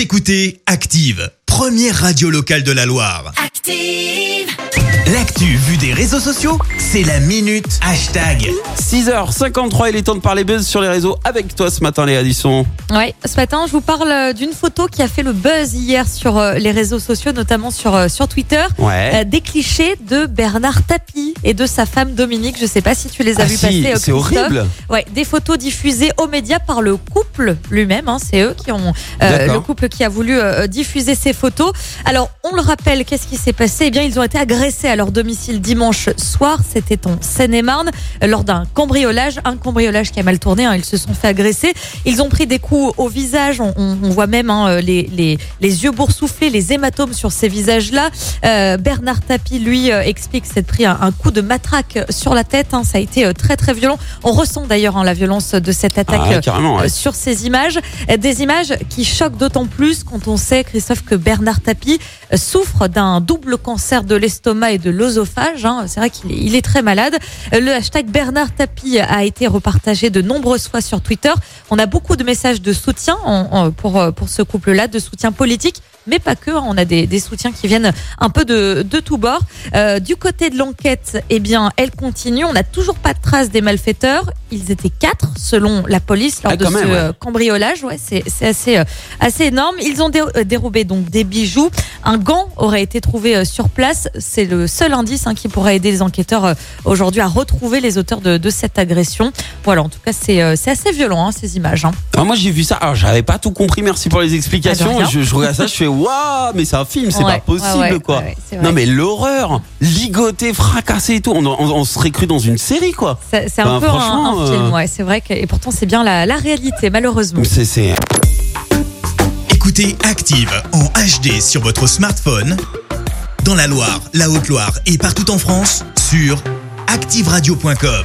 Vous écoutez Active, première radio locale de la Loire. Active. L'actu vue des réseaux sociaux, c'est la minute hashtag. 6h53, il est temps de parler buzz sur les réseaux avec toi ce matin, Léa Disson. Ouais, ce matin, je vous parle euh, d'une photo qui a fait le buzz hier sur euh, les réseaux sociaux, notamment sur, euh, sur Twitter. Ouais. Des clichés de Bernard Tapie et de sa femme Dominique. Je sais pas si tu les as Ah vus si, passer. euh, c'est horrible. Ouais, des photos diffusées aux médias par le couple lui-même. hein, c'est eux qui ont euh, le couple qui a voulu euh, diffuser ces photos. Alors, on le rappelle, qu'est-ce qui s'est passé? Eh bien, ils ont été agressés à leur domicile dimanche soir. C'était en Seine-et-Marne euh, lors d'un cambriolage, un cambriolage qui a mal tourné. hein, ils se sont fait agresser. Ils ont pris des coups au visage. On, on- on voit même hein, les, les, les yeux boursouflés, les hématomes sur ces visages-là. Euh, Bernard Tapie, lui, euh, explique s'être pris un, un coup de matraque sur la tête. hein. ça a été euh, très très violent. On ressent d'ailleurs hein, la violence de cette attaque Ah, ouais. euh, sur ces images. Des images qui choquent d'autant plus quand on sait, Christophe, que Bernard Tapie euh, souffre d'un double cancer de l'estomac et de l'œsophage. hein. C'est vrai qu'il est, il est très malade. Le hashtag Bernard Tapie a été repartagé de nombreuses fois sur Twitter. On a beaucoup de messages de soutien en- en- pour, pour ce couple-là, de soutien politique. Mais pas que, hein. on a des, soutiens qui viennent un peu de, de tous bords. Euh, du côté de l'enquête, eh bien, elle continue. On n'a toujours pas de traces des malfaiteurs. Ils étaient quatre, selon la police, lors Ah, de ce même, ouais. euh, cambriolage. Ouais, c'est assez, euh, assez énorme. Ils ont dé- euh, dérobé donc des bijoux. Un gant aurait été trouvé euh, sur place. C'est le seul indice hein, qui pourrait aider les enquêteurs euh, aujourd'hui à retrouver les auteurs de, de cette agression. Voilà, en tout cas, c'est assez violent hein, ces images. hein. Alors moi j'ai vu ça, alors j'avais pas tout compris, merci pour les explications. Ah, je, je regarde ça, je fais waouh, mais c'est un film, c'est Ouais, pas possible ouais, quoi. non mais l'horreur, ligoté, fracassé et tout, on, on- on serait cru dans une série quoi. C'est Ben, un peu un, un film, euh, ouais, c'est vrai que et pourtant c'est bien la, la réalité malheureusement. C'est c'est Écoutez Active en HD sur votre smartphone, dans la Loire, la Haute-Loire et partout en France, sur activeradio.com.